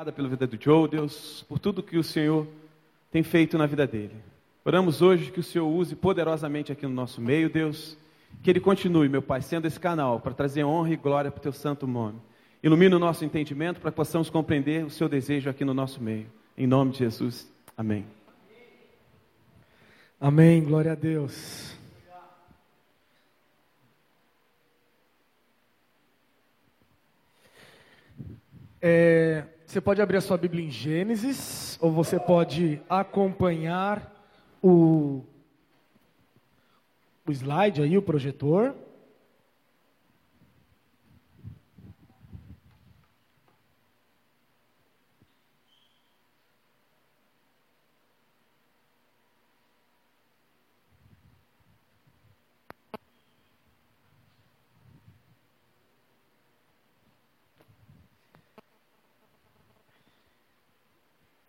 Obrigada pela vida do Joe, Deus, por tudo que o Senhor tem feito na vida dele. Oramos hoje que o Senhor use poderosamente aqui no nosso meio, Deus. Que ele continue, meu Pai, sendo esse canal para trazer honra e glória para o teu santo nome. Ilumina o nosso entendimento para que possamos compreender o seu desejo aqui no nosso meio. Em nome de Jesus. Amém. Amém. Glória a Deus. É, você pode abrir a sua Bíblia em Gênesis, ou você pode acompanhar o, o slide aí, o projetor.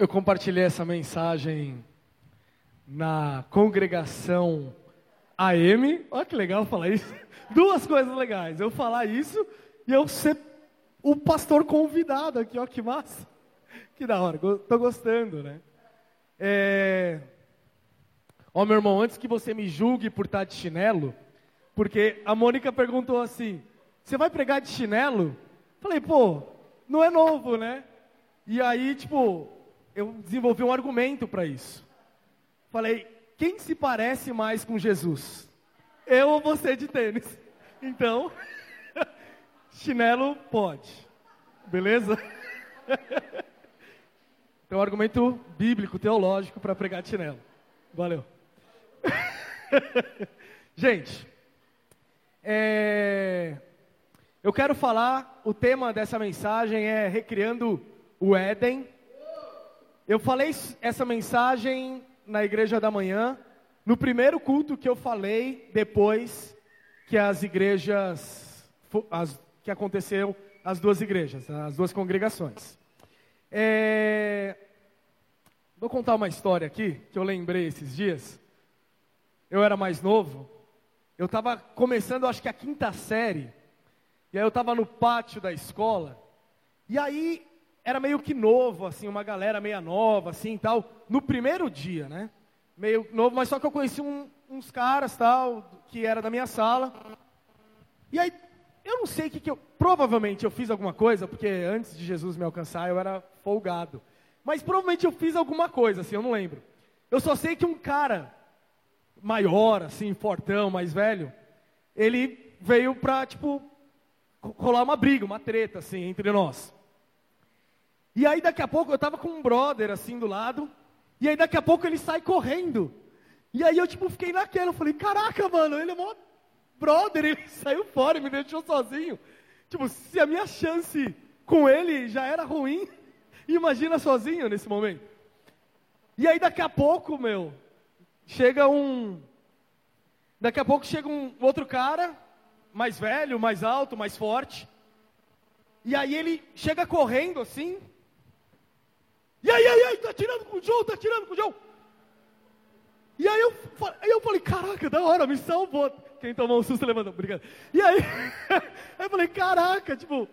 Eu compartilhei essa mensagem na congregação AM. Olha que legal falar isso. Duas coisas legais. Eu falar isso e eu ser o pastor convidado aqui. Olha que massa. Que da hora. Estou gostando, né? É... Ó, meu irmão, antes que você me julgue por estar de chinelo, porque a Mônica perguntou assim: você vai pregar de chinelo? Falei, pô, não é novo, né? E aí, tipo, eu desenvolvi um argumento para isso. Falei, quem se parece mais com Jesus? Eu ou você de tênis? Então, chinelo pode. Beleza? Então, um argumento bíblico, teológico para pregar chinelo. Valeu. Gente, é... eu quero falar, o tema dessa mensagem é Recriando o Éden eu falei essa mensagem na igreja da manhã, no primeiro culto que eu falei depois que as igrejas, as, que aconteceu as duas igrejas, as duas congregações. É, vou contar uma história aqui que eu lembrei esses dias. Eu era mais novo, eu estava começando, acho que a quinta série, e aí eu estava no pátio da escola, e aí era meio que novo, assim, uma galera meia nova, assim, tal, no primeiro dia, né? Meio novo, mas só que eu conheci um, uns caras, tal, que era da minha sala. E aí, eu não sei o que, que eu, provavelmente eu fiz alguma coisa, porque antes de Jesus me alcançar eu era folgado. Mas provavelmente eu fiz alguma coisa, assim, eu não lembro. Eu só sei que um cara maior, assim, fortão, mais velho, ele veio pra, tipo, rolar uma briga, uma treta, assim, entre nós. E aí daqui a pouco eu tava com um brother assim do lado, e aí daqui a pouco ele sai correndo. E aí eu tipo fiquei naquela, eu falei, caraca, mano, ele é mó brother, ele saiu fora e me deixou sozinho. Tipo, se a minha chance com ele já era ruim, imagina sozinho nesse momento. E aí daqui a pouco, meu, chega um Daqui a pouco chega um outro cara, mais velho, mais alto, mais forte. E aí ele chega correndo assim, e aí, aí, aí, tá tirando com o Joe, tá tirando com o Joe. E aí eu, aí eu falei, caraca, da hora, me salvou. Quem tomou um susto levantou, obrigado. E aí, aí eu falei, caraca, tipo,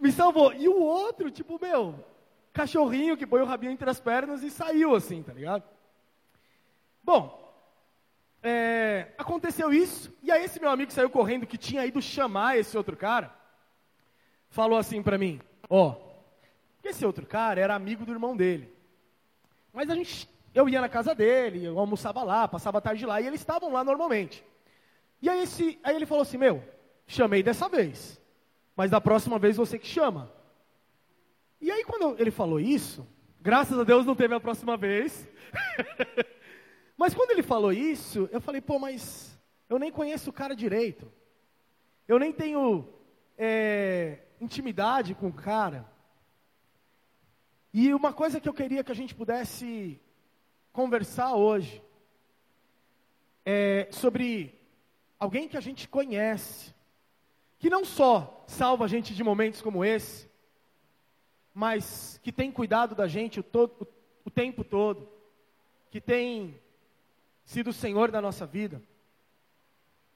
me salvou. E o outro, tipo, meu, cachorrinho que põe o rabinho entre as pernas e saiu assim, tá ligado? Bom, é, aconteceu isso, e aí esse meu amigo saiu correndo, que tinha ido chamar esse outro cara, falou assim para mim, ó, oh, esse outro cara era amigo do irmão dele. Mas a gente, eu ia na casa dele, eu almoçava lá, passava a tarde lá, e eles estavam lá normalmente. E aí, esse, aí ele falou assim: Meu, chamei dessa vez, mas da próxima vez você que chama. E aí, quando ele falou isso, graças a Deus não teve a próxima vez. mas quando ele falou isso, eu falei: Pô, mas eu nem conheço o cara direito. Eu nem tenho é, intimidade com o cara. E uma coisa que eu queria que a gente pudesse conversar hoje é sobre alguém que a gente conhece, que não só salva a gente de momentos como esse, mas que tem cuidado da gente o, todo, o, o tempo todo, que tem sido o Senhor da nossa vida,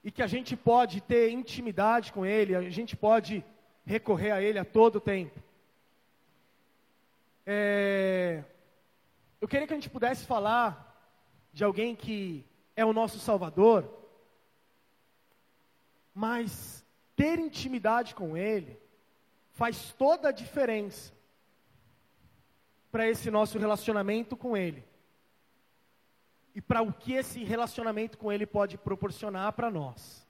e que a gente pode ter intimidade com Ele, a gente pode recorrer a Ele a todo tempo. É, eu queria que a gente pudesse falar de alguém que é o nosso Salvador, mas ter intimidade com Ele faz toda a diferença para esse nosso relacionamento com Ele e para o que esse relacionamento com Ele pode proporcionar para nós.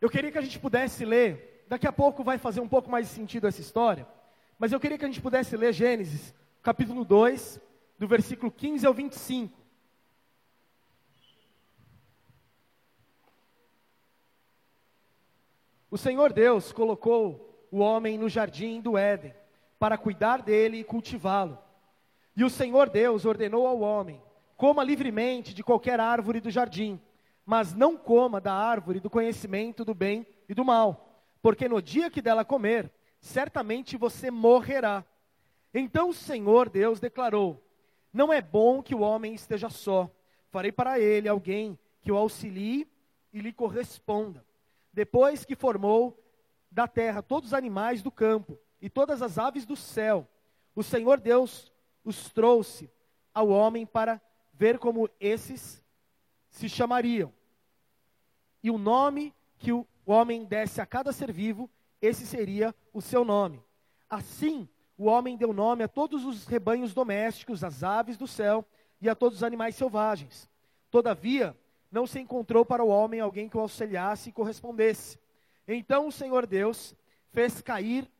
Eu queria que a gente pudesse ler, daqui a pouco vai fazer um pouco mais sentido essa história, mas eu queria que a gente pudesse ler Gênesis, capítulo 2, do versículo 15 ao 25. O Senhor Deus colocou o homem no jardim do Éden para cuidar dele e cultivá-lo. E o Senhor Deus ordenou ao homem: coma livremente de qualquer árvore do jardim, mas não coma da árvore do conhecimento do bem e do mal, porque no dia que dela comer, certamente você morrerá. Então o Senhor Deus declarou: Não é bom que o homem esteja só. Farei para ele alguém que o auxilie e lhe corresponda. Depois que formou da terra todos os animais do campo e todas as aves do céu, o Senhor Deus os trouxe ao homem para ver como esses se chamariam. E o nome que o homem desse a cada ser vivo, esse seria o seu nome. Assim, o homem deu nome a todos os rebanhos domésticos, às aves do céu e a todos os animais selvagens. Todavia, não se encontrou para o homem alguém que o auxiliasse e correspondesse. Então o Senhor Deus fez cair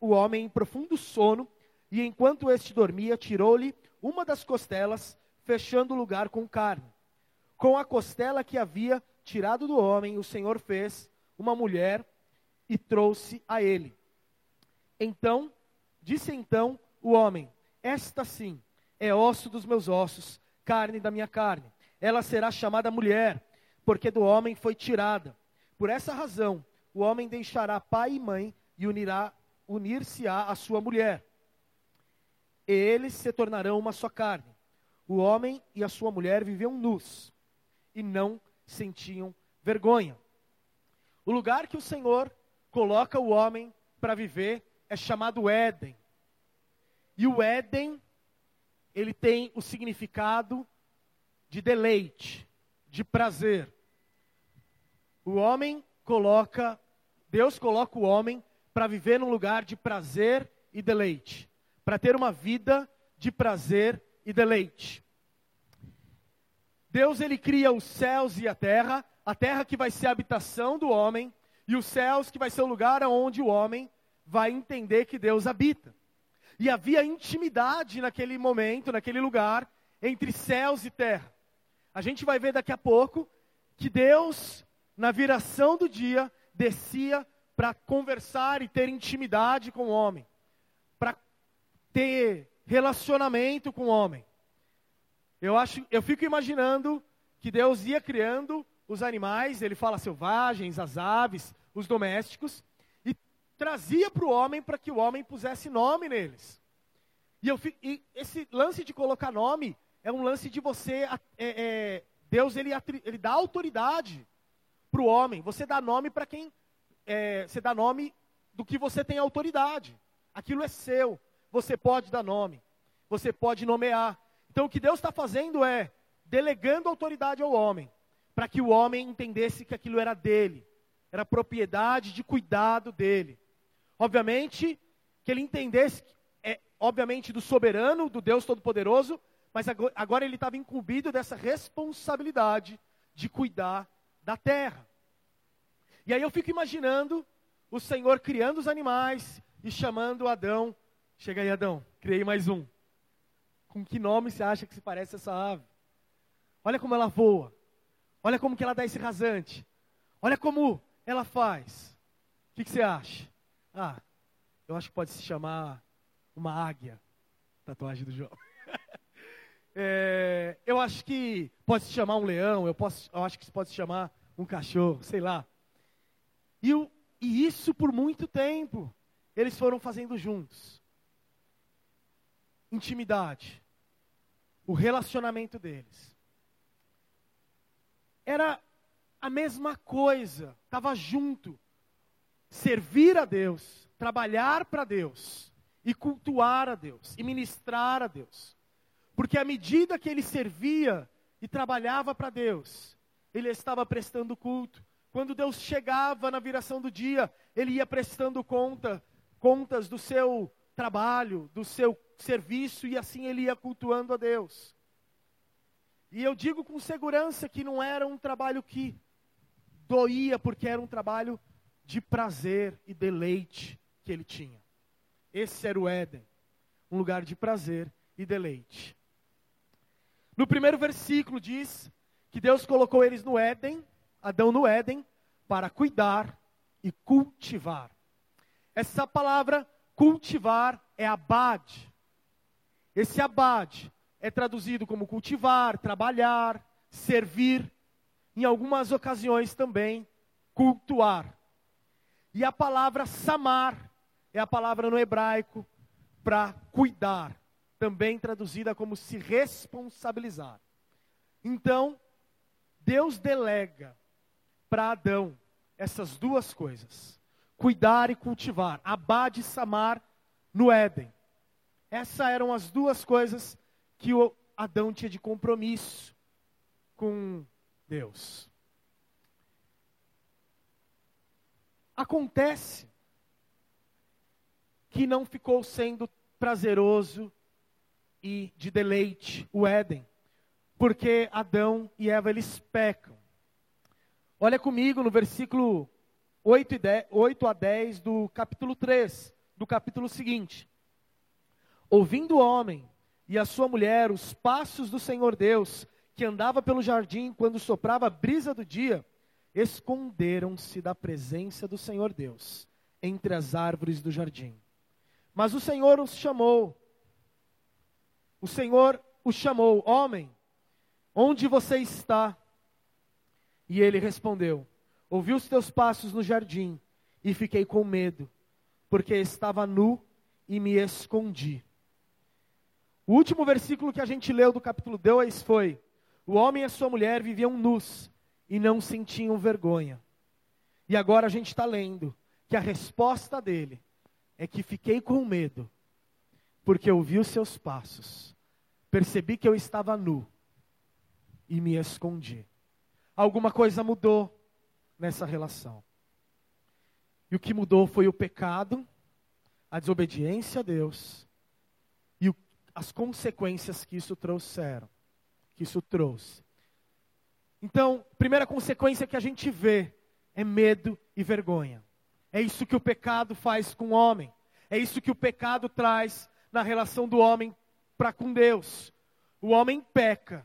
o homem em profundo sono, e enquanto este dormia, tirou-lhe uma das costelas, fechando o lugar com carne. Com a costela que havia tirado do homem, o Senhor fez uma mulher e trouxe a ele. Então, disse então o homem: Esta sim é osso dos meus ossos, carne da minha carne. Ela será chamada mulher, porque do homem foi tirada. Por essa razão, o homem deixará pai e mãe e unirá unir-se-á à sua mulher e eles se tornarão uma só carne. O homem e a sua mulher viviam nus e não sentiam vergonha. O lugar que o Senhor coloca o homem para viver é chamado Éden. E o Éden, ele tem o significado de deleite, de prazer. O homem coloca, Deus coloca o homem para viver num lugar de prazer e deleite para ter uma vida de prazer e deleite. Deus ele cria os céus e a terra, a terra que vai ser a habitação do homem e os céus que vai ser o lugar onde o homem vai entender que Deus habita. E havia intimidade naquele momento, naquele lugar, entre céus e terra. A gente vai ver daqui a pouco que Deus, na viração do dia, descia para conversar e ter intimidade com o homem ter relacionamento com o homem. Eu acho, eu fico imaginando que Deus ia criando os animais, ele fala selvagens, as aves, os domésticos, e trazia para o homem para que o homem pusesse nome neles. E, eu, e, esse lance de colocar nome é um lance de você, é, é, Deus ele, ele dá autoridade para o homem. Você dá nome para quem, é, você dá nome do que você tem autoridade. Aquilo é seu você pode dar nome, você pode nomear. Então o que Deus está fazendo é delegando autoridade ao homem, para que o homem entendesse que aquilo era dele, era propriedade de cuidado dele. Obviamente, que ele entendesse, é, obviamente, do soberano, do Deus Todo-Poderoso, mas agora ele estava incumbido dessa responsabilidade de cuidar da terra. E aí eu fico imaginando o Senhor criando os animais e chamando Adão Chega aí, Adão. Criei mais um. Com que nome você acha que se parece essa ave? Olha como ela voa. Olha como que ela dá esse rasante. Olha como ela faz. O que, que você acha? Ah, eu acho que pode se chamar uma águia. Tatuagem do João. é, eu acho que pode se chamar um leão. Eu, posso, eu acho que pode se chamar um cachorro, sei lá. E, o, e isso por muito tempo eles foram fazendo juntos intimidade, o relacionamento deles. Era a mesma coisa, estava junto. Servir a Deus, trabalhar para Deus, e cultuar a Deus, e ministrar a Deus. Porque à medida que ele servia e trabalhava para Deus, ele estava prestando culto. Quando Deus chegava na viração do dia, ele ia prestando conta, contas do seu trabalho, do seu serviço, e assim ele ia cultuando a Deus. E eu digo com segurança que não era um trabalho que doía, porque era um trabalho de prazer e deleite que ele tinha. Esse era o Éden, um lugar de prazer e deleite. No primeiro versículo diz que Deus colocou eles no Éden, Adão no Éden, para cuidar e cultivar. Essa palavra cultivar é abade. Esse abade é traduzido como cultivar, trabalhar, servir, em algumas ocasiões também cultuar. E a palavra samar é a palavra no hebraico para cuidar, também traduzida como se responsabilizar. Então, Deus delega para Adão essas duas coisas: cuidar e cultivar, abade e samar no Éden. Essas eram as duas coisas que o Adão tinha de compromisso com Deus. Acontece que não ficou sendo prazeroso e de deleite o Éden, porque Adão e Eva eles pecam. Olha comigo no versículo 8, 10, 8 a 10 do capítulo 3, do capítulo seguinte. Ouvindo o homem e a sua mulher os passos do Senhor Deus, que andava pelo jardim quando soprava a brisa do dia, esconderam-se da presença do Senhor Deus entre as árvores do jardim. Mas o Senhor os chamou. O Senhor os chamou, homem, onde você está? E ele respondeu: Ouvi os teus passos no jardim e fiquei com medo, porque estava nu e me escondi. O último versículo que a gente leu do capítulo 2 foi: O homem e a sua mulher viviam nus e não sentiam vergonha. E agora a gente está lendo que a resposta dele é que fiquei com medo, porque ouvi os seus passos, percebi que eu estava nu e me escondi. Alguma coisa mudou nessa relação. E o que mudou foi o pecado, a desobediência a Deus as consequências que isso trouxeram, que isso trouxe. Então, primeira consequência que a gente vê é medo e vergonha. É isso que o pecado faz com o homem. É isso que o pecado traz na relação do homem para com Deus. O homem peca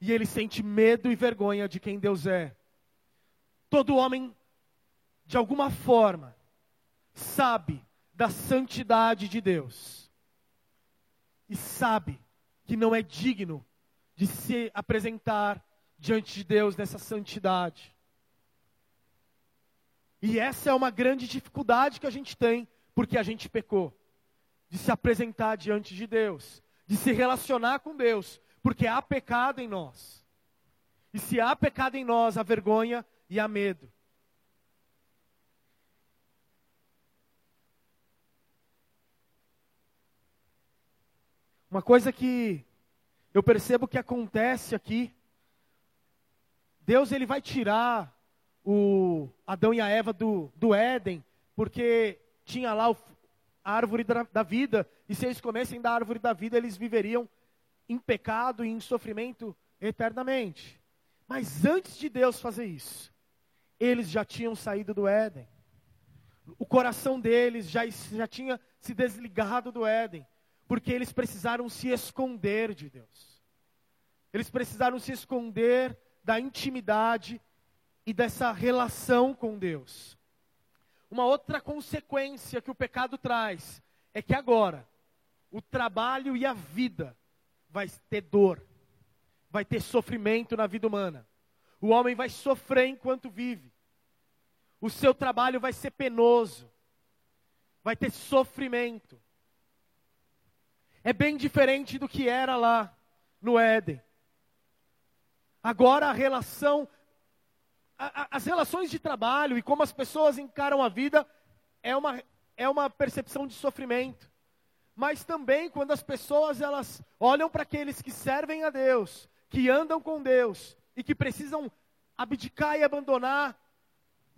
e ele sente medo e vergonha de quem Deus é. Todo homem, de alguma forma, sabe da santidade de Deus e sabe que não é digno de se apresentar diante de Deus nessa santidade. E essa é uma grande dificuldade que a gente tem, porque a gente pecou. De se apresentar diante de Deus, de se relacionar com Deus, porque há pecado em nós. E se há pecado em nós, há vergonha e há medo. Uma coisa que eu percebo que acontece aqui Deus ele vai tirar o Adão e a Eva do, do Éden, porque tinha lá o, a árvore da, da vida, e se eles comessem da árvore da vida, eles viveriam em pecado e em sofrimento eternamente. Mas antes de Deus fazer isso, eles já tinham saído do Éden. O coração deles já, já tinha se desligado do Éden, porque eles precisaram se esconder de Deus. Eles precisaram se esconder da intimidade e dessa relação com Deus. Uma outra consequência que o pecado traz é que agora o trabalho e a vida vai ter dor, vai ter sofrimento na vida humana. O homem vai sofrer enquanto vive. O seu trabalho vai ser penoso, vai ter sofrimento. É bem diferente do que era lá no Éden. Agora a relação, a, a, as relações de trabalho e como as pessoas encaram a vida é uma, é uma percepção de sofrimento. mas também quando as pessoas elas olham para aqueles que servem a Deus, que andam com Deus e que precisam abdicar e abandonar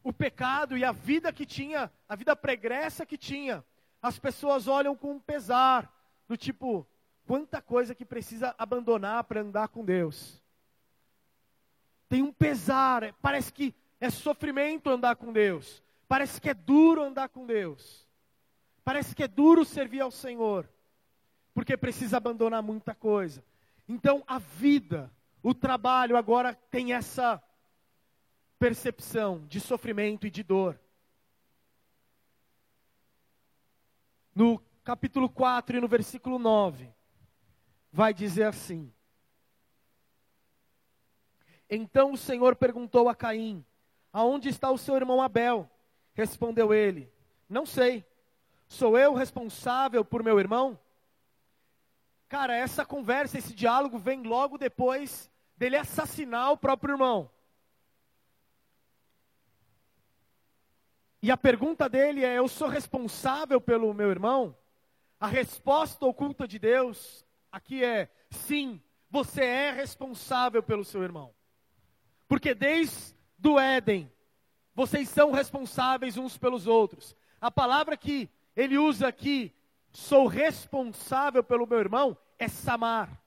o pecado e a vida que tinha, a vida pregressa que tinha, as pessoas olham com pesar, do tipo, quanta coisa que precisa abandonar para andar com Deus. Tem um pesar, é, parece que é sofrimento andar com Deus, parece que é duro andar com Deus. Parece que é duro servir ao Senhor, porque precisa abandonar muita coisa. Então a vida, o trabalho agora tem essa percepção de sofrimento e de dor. No capítulo 4 e no versículo 9, vai dizer assim: Então o Senhor perguntou a Caim: Aonde está o seu irmão Abel? Respondeu ele: Não sei. Sou eu responsável por meu irmão? Cara, essa conversa, esse diálogo vem logo depois dele assassinar o próprio irmão. E a pergunta dele é: Eu sou responsável pelo meu irmão? A resposta oculta de Deus aqui é: Sim, você é responsável pelo seu irmão. Porque desde o Éden, vocês são responsáveis uns pelos outros. A palavra que ele usa aqui, sou responsável pelo meu irmão, é samar.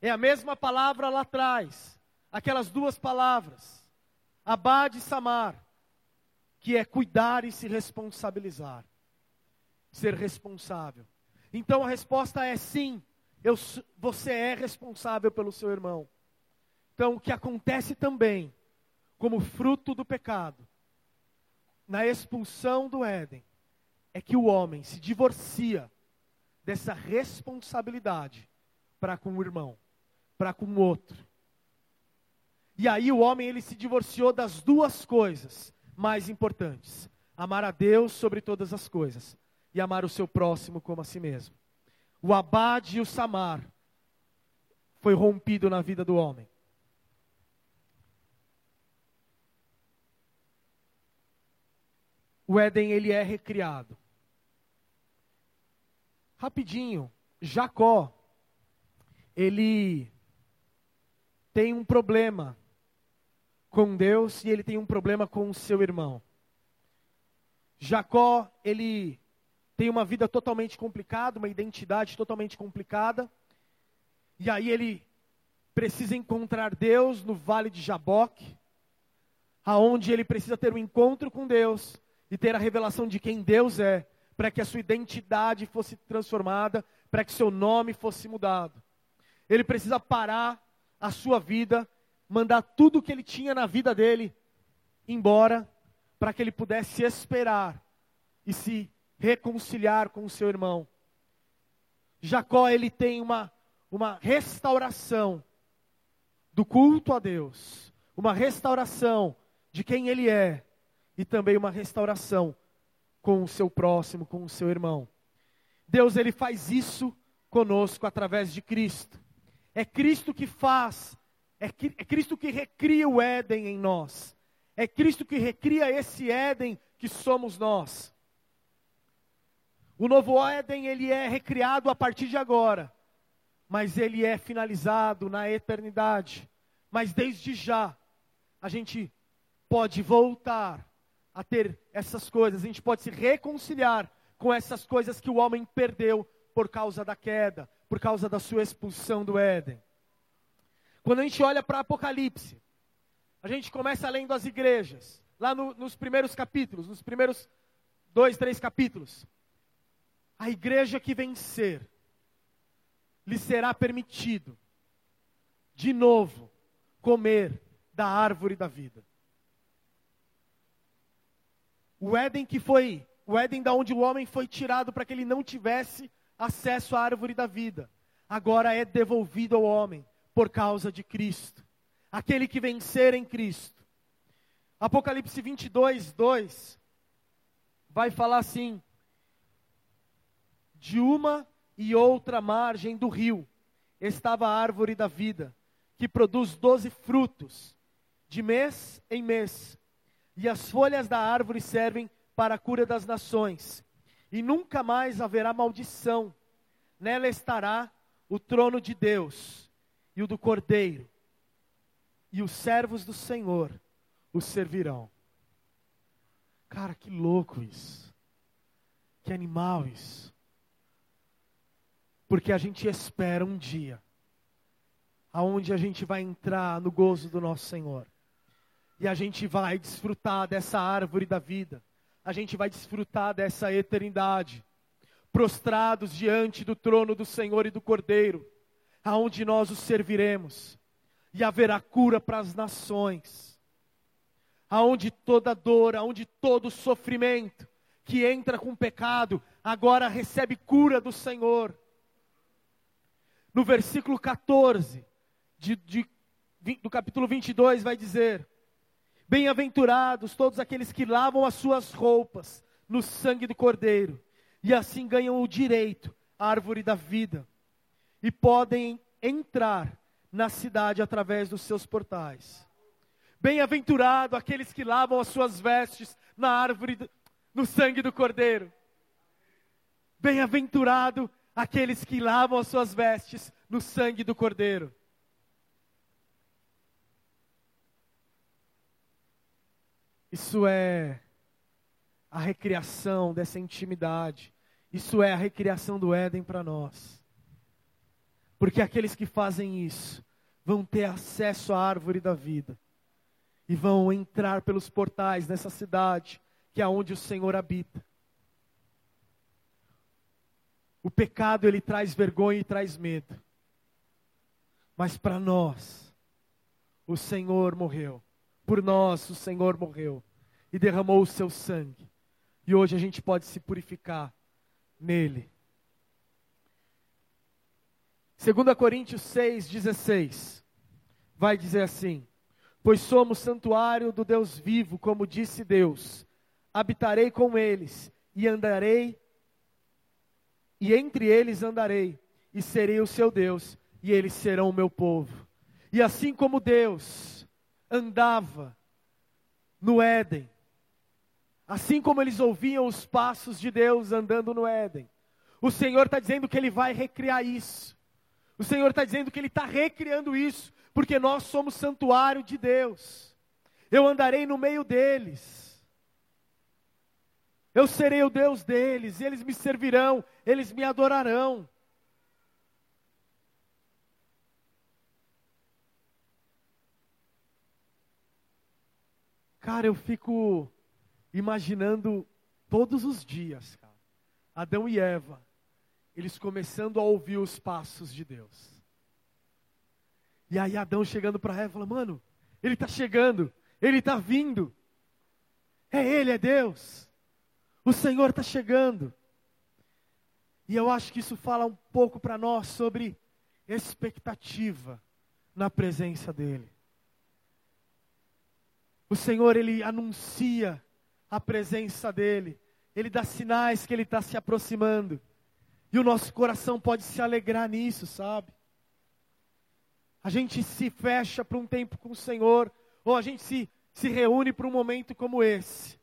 É a mesma palavra lá atrás. Aquelas duas palavras. Abade e samar. Que é cuidar e se responsabilizar. Ser responsável. Então a resposta é sim. Eu, você é responsável pelo seu irmão. Então o que acontece também, como fruto do pecado, na expulsão do Éden, é que o homem se divorcia dessa responsabilidade para com o irmão, para com o outro. E aí o homem ele se divorciou das duas coisas mais importantes: amar a Deus sobre todas as coisas e amar o seu próximo como a si mesmo. O abade e o samar foi rompido na vida do homem. O Éden ele é recriado rapidinho, Jacó, ele tem um problema com Deus e ele tem um problema com o seu irmão. Jacó, ele tem uma vida totalmente complicada, uma identidade totalmente complicada. E aí ele precisa encontrar Deus no vale de Jaboque, aonde ele precisa ter um encontro com Deus e ter a revelação de quem Deus é para que a sua identidade fosse transformada, para que seu nome fosse mudado. Ele precisa parar a sua vida, mandar tudo o que ele tinha na vida dele embora, para que ele pudesse esperar e se reconciliar com o seu irmão. Jacó, ele tem uma, uma restauração do culto a Deus, uma restauração de quem ele é, e também uma restauração com o seu próximo, com o seu irmão. Deus ele faz isso conosco através de Cristo. É Cristo que faz, é, é Cristo que recria o Éden em nós. É Cristo que recria esse Éden que somos nós. O novo Éden ele é recriado a partir de agora, mas ele é finalizado na eternidade. Mas desde já a gente pode voltar a ter essas coisas, a gente pode se reconciliar com essas coisas que o homem perdeu por causa da queda, por causa da sua expulsão do Éden. Quando a gente olha para Apocalipse, a gente começa lendo as igrejas, lá no, nos primeiros capítulos, nos primeiros dois, três capítulos. A igreja que vencer, lhe será permitido, de novo, comer da árvore da vida. O Éden que foi, o Éden da onde o homem foi tirado para que ele não tivesse acesso à árvore da vida, agora é devolvido ao homem por causa de Cristo. Aquele que vencer em Cristo. Apocalipse 22, 2 vai falar assim: De uma e outra margem do rio estava a árvore da vida, que produz doze frutos, de mês em mês, e as folhas da árvore servem para a cura das nações. E nunca mais haverá maldição. nela estará o trono de Deus e o do Cordeiro, e os servos do Senhor o servirão. Cara, que louco isso. Que animal isso. Porque a gente espera um dia aonde a gente vai entrar no gozo do nosso Senhor. E a gente vai desfrutar dessa árvore da vida. A gente vai desfrutar dessa eternidade. Prostrados diante do trono do Senhor e do Cordeiro, aonde nós os serviremos. E haverá cura para as nações. Aonde toda dor, aonde todo sofrimento que entra com pecado, agora recebe cura do Senhor. No versículo 14, de, de, do capítulo 22 vai dizer: Bem-aventurados todos aqueles que lavam as suas roupas no sangue do Cordeiro, e assim ganham o direito à árvore da vida, e podem entrar na cidade através dos seus portais. Bem-aventurado aqueles que lavam as suas vestes na árvore, do, no sangue do Cordeiro. Bem-aventurado aqueles que lavam as suas vestes no sangue do Cordeiro. Isso é a recriação dessa intimidade. Isso é a recriação do Éden para nós. Porque aqueles que fazem isso vão ter acesso à árvore da vida e vão entrar pelos portais dessa cidade que é onde o Senhor habita. O pecado ele traz vergonha e traz medo. Mas para nós o Senhor morreu por nós o Senhor morreu e derramou o seu sangue. E hoje a gente pode se purificar nele. 2 Coríntios 6,16 vai dizer assim: Pois somos santuário do Deus vivo, como disse Deus, habitarei com eles e andarei, e entre eles andarei, e serei o seu Deus, e eles serão o meu povo. E assim como Deus andava no Éden. Assim como eles ouviam os passos de Deus andando no Éden. O Senhor está dizendo que Ele vai recriar isso. O Senhor está dizendo que Ele está recriando isso, porque nós somos santuário de Deus. Eu andarei no meio deles. Eu serei o Deus deles, eles me servirão, eles me adorarão. Cara, eu fico imaginando todos os dias, cara, Adão e Eva, eles começando a ouvir os passos de Deus. E aí Adão chegando para Eva, fala, mano, ele está chegando, ele está vindo. É ele, é Deus. O Senhor está chegando. E eu acho que isso fala um pouco para nós sobre expectativa na presença dEle. O Senhor, Ele anuncia a presença dEle, Ele dá sinais que Ele está se aproximando, e o nosso coração pode se alegrar nisso, sabe? A gente se fecha para um tempo com o Senhor, ou a gente se, se reúne para um momento como esse,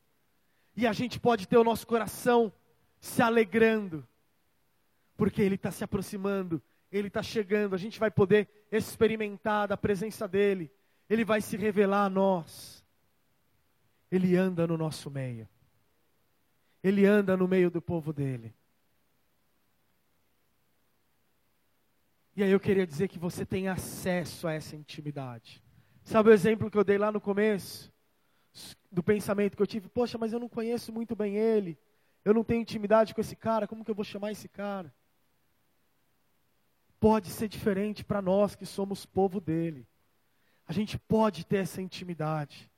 e a gente pode ter o nosso coração se alegrando, porque Ele está se aproximando, Ele está chegando, a gente vai poder experimentar da presença dEle, Ele vai se revelar a nós. Ele anda no nosso meio. Ele anda no meio do povo dele. E aí eu queria dizer que você tem acesso a essa intimidade. Sabe o exemplo que eu dei lá no começo? Do pensamento que eu tive, poxa, mas eu não conheço muito bem ele. Eu não tenho intimidade com esse cara, como que eu vou chamar esse cara? Pode ser diferente para nós que somos povo dele. A gente pode ter essa intimidade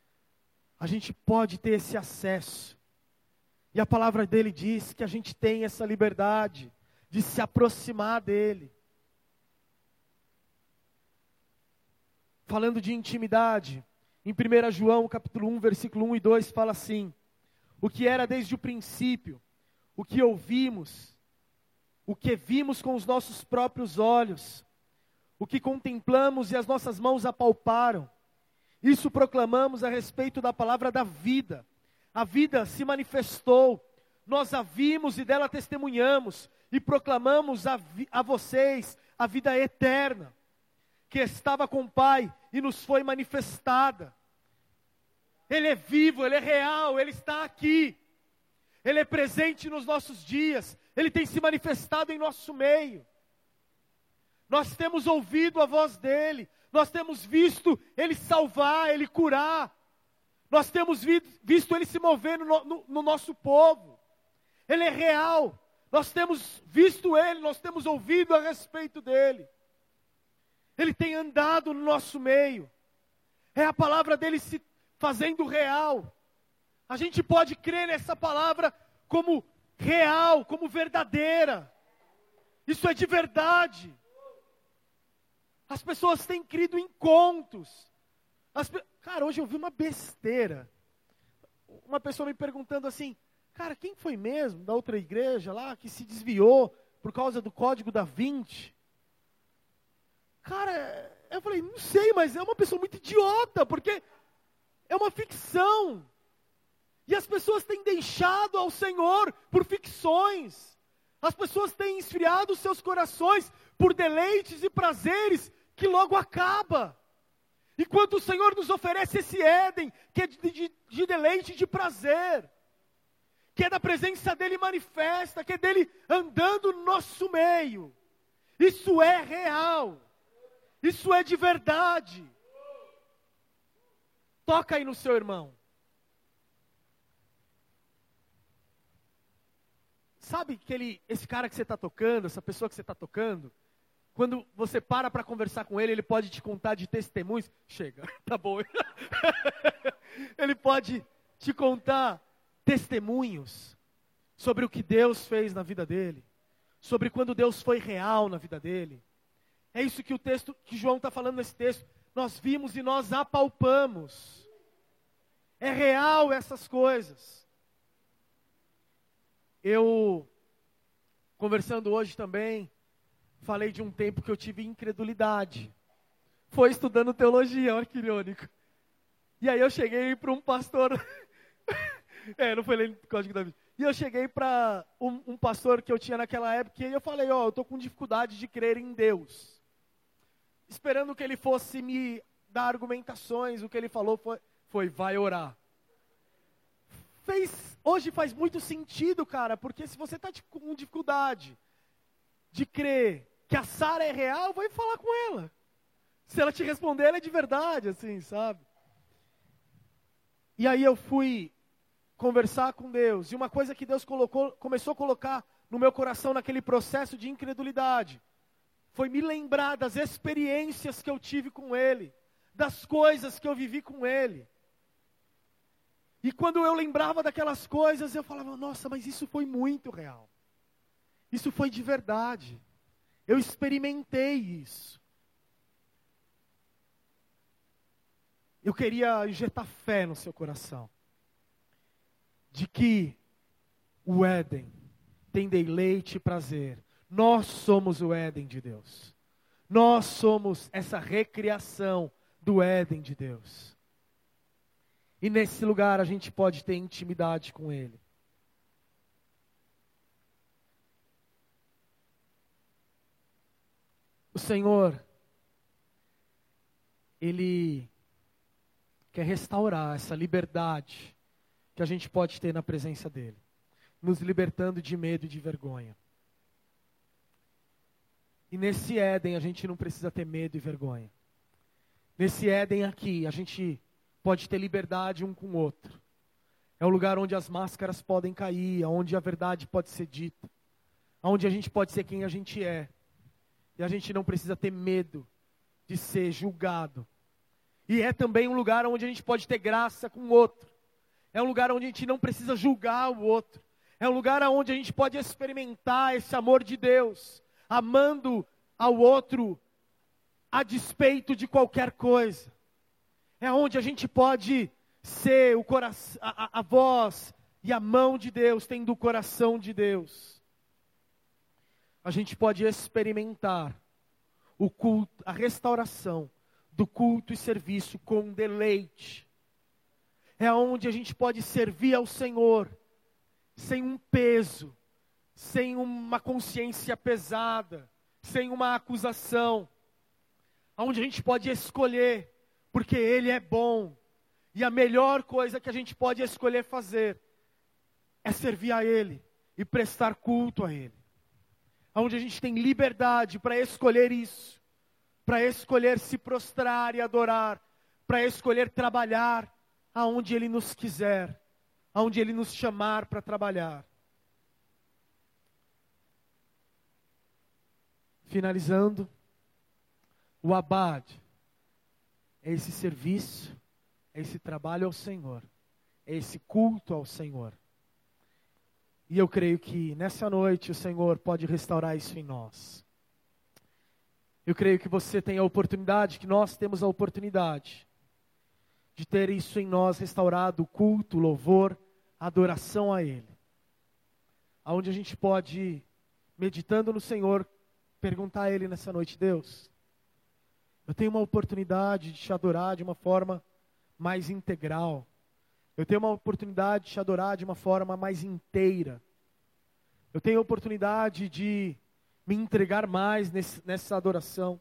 a gente pode ter esse acesso. E a palavra dele diz que a gente tem essa liberdade de se aproximar dele. Falando de intimidade, em 1 João, capítulo 1, versículo 1 e 2 fala assim: O que era desde o princípio, o que ouvimos, o que vimos com os nossos próprios olhos, o que contemplamos e as nossas mãos apalparam, isso proclamamos a respeito da palavra da vida. A vida se manifestou, nós a vimos e dela testemunhamos, e proclamamos a, a vocês a vida eterna, que estava com o Pai e nos foi manifestada. Ele é vivo, ele é real, ele está aqui. Ele é presente nos nossos dias, ele tem se manifestado em nosso meio. Nós temos ouvido a voz dele, nós temos visto ele salvar, ele curar, nós temos visto ele se mover no, no, no nosso povo. Ele é real, nós temos visto ele, nós temos ouvido a respeito dele. Ele tem andado no nosso meio. É a palavra dele se fazendo real. A gente pode crer nessa palavra como real, como verdadeira. Isso é de verdade. As pessoas têm crido em contos. Pe... Cara, hoje eu vi uma besteira. Uma pessoa me perguntando assim: Cara, quem foi mesmo da outra igreja lá que se desviou por causa do código da 20? Cara, eu falei, não sei, mas é uma pessoa muito idiota, porque é uma ficção. E as pessoas têm deixado ao Senhor por ficções. As pessoas têm esfriado seus corações por deleites e prazeres que logo acaba. Enquanto o Senhor nos oferece esse Éden, que é de, de, de deleite e de prazer, que é da presença dEle manifesta, que é dEle andando no nosso meio. Isso é real. Isso é de verdade. Toca aí no seu irmão. Sabe aquele, esse cara que você está tocando, essa pessoa que você está tocando? Quando você para para conversar com ele, ele pode te contar de testemunhos. Chega, tá bom. ele pode te contar testemunhos sobre o que Deus fez na vida dele, sobre quando Deus foi real na vida dele. É isso que o texto que João está falando nesse texto nós vimos e nós apalpamos. É real essas coisas. Eu, conversando hoje também, falei de um tempo que eu tive incredulidade. Foi estudando teologia, olha que irônico. E aí eu cheguei para um pastor. é, não foi lendo o Código da Vida. E eu cheguei para um, um, pastor que eu tinha naquela época e eu falei: Ó, oh, eu estou com dificuldade de crer em Deus esperando que ele fosse me dar argumentações. O que ele falou foi, foi vai orar. Fez, hoje faz muito sentido, cara, porque se você está com dificuldade de crer que a Sara é real, vai falar com ela. Se ela te responder, ela é de verdade, assim, sabe? E aí eu fui conversar com Deus, e uma coisa que Deus colocou, começou a colocar no meu coração naquele processo de incredulidade foi me lembrar das experiências que eu tive com Ele, das coisas que eu vivi com Ele. E quando eu lembrava daquelas coisas, eu falava: nossa, mas isso foi muito real. Isso foi de verdade. Eu experimentei isso. Eu queria injetar fé no seu coração. De que o Éden tem deleite e prazer nós somos o Éden de Deus. Nós somos essa recriação do Éden de Deus. E nesse lugar a gente pode ter intimidade com Ele. O Senhor, Ele quer restaurar essa liberdade que a gente pode ter na presença dEle, nos libertando de medo e de vergonha. E nesse Éden a gente não precisa ter medo e vergonha. Nesse Éden aqui, a gente pode ter liberdade um com o outro. É o lugar onde as máscaras podem cair, onde a verdade pode ser dita, onde a gente pode ser quem a gente é. E a gente não precisa ter medo de ser julgado. E é também um lugar onde a gente pode ter graça com o outro. É um lugar onde a gente não precisa julgar o outro. É um lugar onde a gente pode experimentar esse amor de Deus amando ao outro a despeito de qualquer coisa. É onde a gente pode ser o coração, a, a, voz e a mão de Deus, tendo o coração de Deus. A gente pode experimentar o culto, a restauração do culto e serviço com deleite. É onde a gente pode servir ao Senhor sem um peso, sem uma consciência pesada, sem uma acusação, onde a gente pode escolher, porque Ele é bom, e a melhor coisa que a gente pode escolher fazer é servir a Ele e prestar culto a Ele, onde a gente tem liberdade para escolher isso, para escolher se prostrar e adorar, para escolher trabalhar aonde Ele nos quiser, aonde Ele nos chamar para trabalhar. Finalizando, o abad é esse serviço, é esse trabalho ao Senhor, é esse culto ao Senhor. E eu creio que nessa noite o Senhor pode restaurar isso em nós. Eu creio que você tem a oportunidade, que nós temos a oportunidade de ter isso em nós restaurado, o culto, o louvor, a adoração a Ele. Aonde a gente pode, meditando no Senhor, perguntar a Ele nessa noite, Deus, eu tenho uma oportunidade de te adorar de uma forma mais integral. Eu tenho uma oportunidade de te adorar de uma forma mais inteira. Eu tenho a oportunidade de me entregar mais nesse, nessa adoração.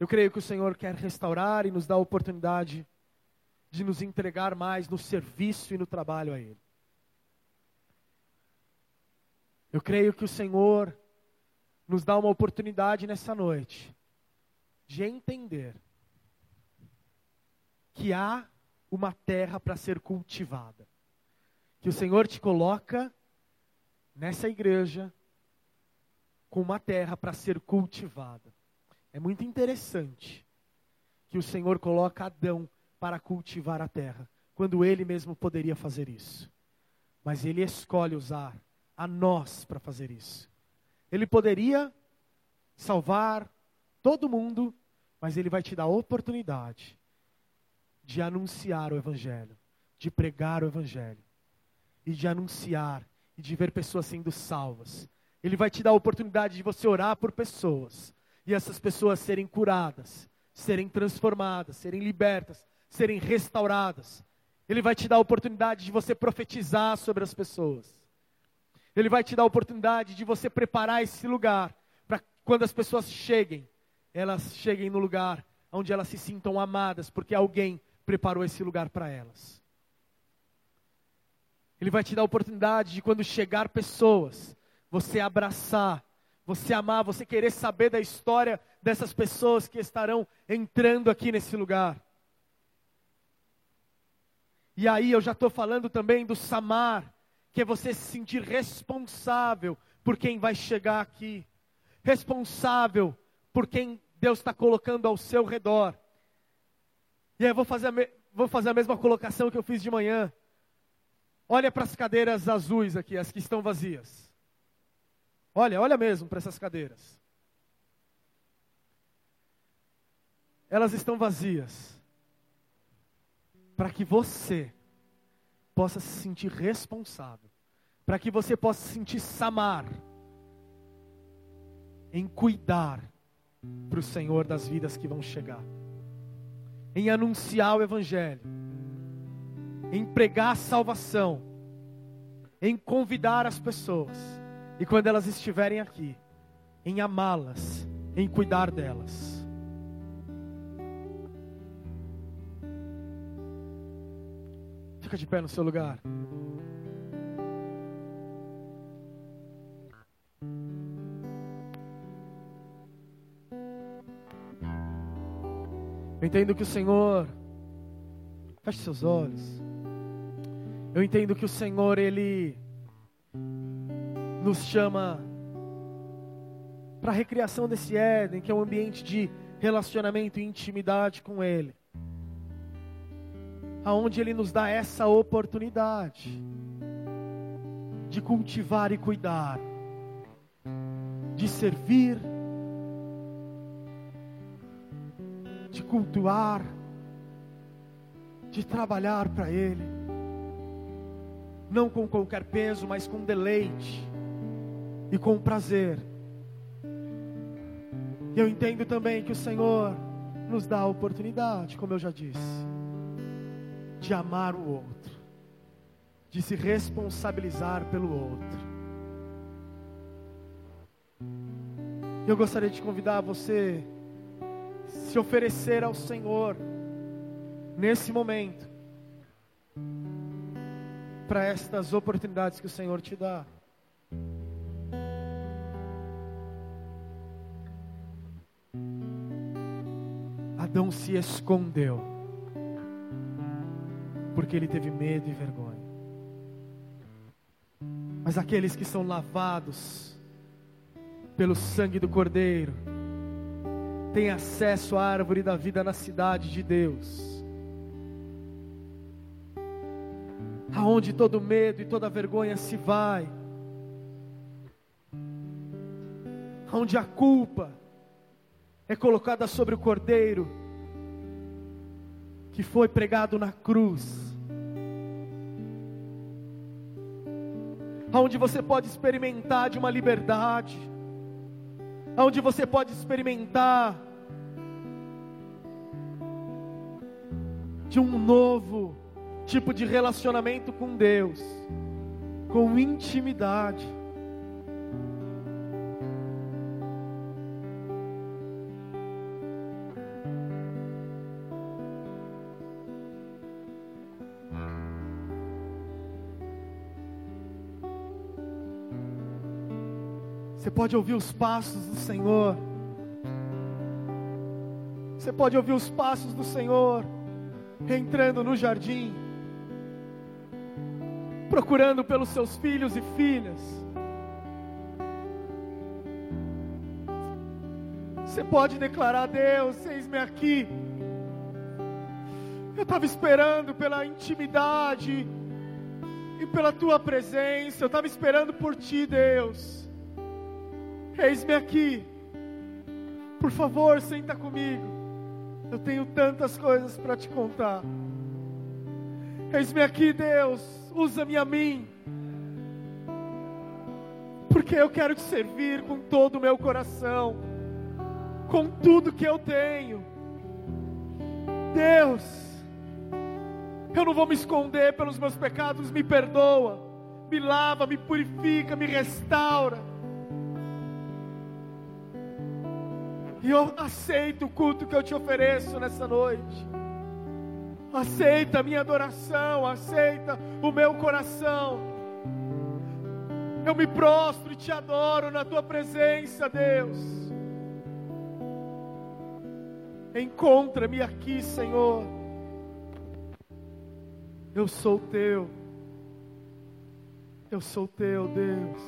Eu creio que o Senhor quer restaurar e nos dar a oportunidade de nos entregar mais no serviço e no trabalho a Ele. Eu creio que o Senhor nos dá uma oportunidade nessa noite de entender que há uma terra para ser cultivada. Que o Senhor te coloca nessa igreja com uma terra para ser cultivada. É muito interessante que o Senhor coloca Adão para cultivar a terra, quando ele mesmo poderia fazer isso. Mas ele escolhe usar a nós para fazer isso. Ele poderia salvar todo mundo, mas ele vai te dar a oportunidade de anunciar o Evangelho, de pregar o Evangelho, e de anunciar e de ver pessoas sendo salvas. Ele vai te dar a oportunidade de você orar por pessoas, e essas pessoas serem curadas, serem transformadas, serem libertas, serem restauradas. Ele vai te dar a oportunidade de você profetizar sobre as pessoas. Ele vai te dar a oportunidade de você preparar esse lugar para quando as pessoas cheguem, elas cheguem no lugar onde elas se sintam amadas, porque alguém preparou esse lugar para elas. Ele vai te dar a oportunidade de quando chegar pessoas, você abraçar você amar, você querer saber da história dessas pessoas que estarão entrando aqui nesse lugar. E aí eu já estou falando também do Samar, que é você se sentir responsável por quem vai chegar aqui, responsável por quem Deus está colocando ao seu redor. E aí eu vou fazer, a vou fazer a mesma colocação que eu fiz de manhã. Olha para as cadeiras azuis aqui, as que estão vazias. Olha, olha mesmo para essas cadeiras. Elas estão vazias. Para que você possa se sentir responsável. Para que você possa se sentir samar. Em cuidar para o Senhor das vidas que vão chegar. Em anunciar o Evangelho. Em pregar a salvação. Em convidar as pessoas e quando elas estiverem aqui, em amá-las, em cuidar delas. Fica de pé no seu lugar. Eu entendo que o Senhor, feche seus olhos. Eu entendo que o Senhor, Ele nos chama para a recriação desse Éden, que é um ambiente de relacionamento e intimidade com Ele. Aonde Ele nos dá essa oportunidade de cultivar e cuidar, de servir, de cultuar, de trabalhar para Ele, não com qualquer peso, mas com deleite e com prazer. Eu entendo também que o Senhor nos dá a oportunidade, como eu já disse, de amar o outro, de se responsabilizar pelo outro. Eu gostaria de convidar você se oferecer ao Senhor nesse momento para estas oportunidades que o Senhor te dá. Adão se escondeu, porque ele teve medo e vergonha. Mas aqueles que são lavados pelo sangue do Cordeiro, têm acesso à árvore da vida na cidade de Deus, aonde todo medo e toda vergonha se vai, aonde a culpa é colocada sobre o Cordeiro que foi pregado na cruz. Onde você pode experimentar de uma liberdade, onde você pode experimentar de um novo tipo de relacionamento com Deus, com intimidade. Pode ouvir os passos do Senhor. Você pode ouvir os passos do Senhor entrando no jardim, procurando pelos seus filhos e filhas. Você pode declarar: Deus, eis-me aqui. Eu estava esperando pela intimidade e pela tua presença. Eu estava esperando por ti, Deus. Eis-me aqui. Por favor, senta comigo. Eu tenho tantas coisas para te contar. Eis-me aqui, Deus. Usa-me a mim. Porque eu quero te servir com todo o meu coração. Com tudo que eu tenho. Deus, eu não vou me esconder pelos meus pecados. Me perdoa. Me lava, me purifica, me restaura E eu aceito o culto que eu te ofereço nessa noite. Aceita a minha adoração, aceita o meu coração. Eu me prostro e te adoro na tua presença, Deus. Encontra-me aqui, Senhor. Eu sou teu. Eu sou teu, Deus.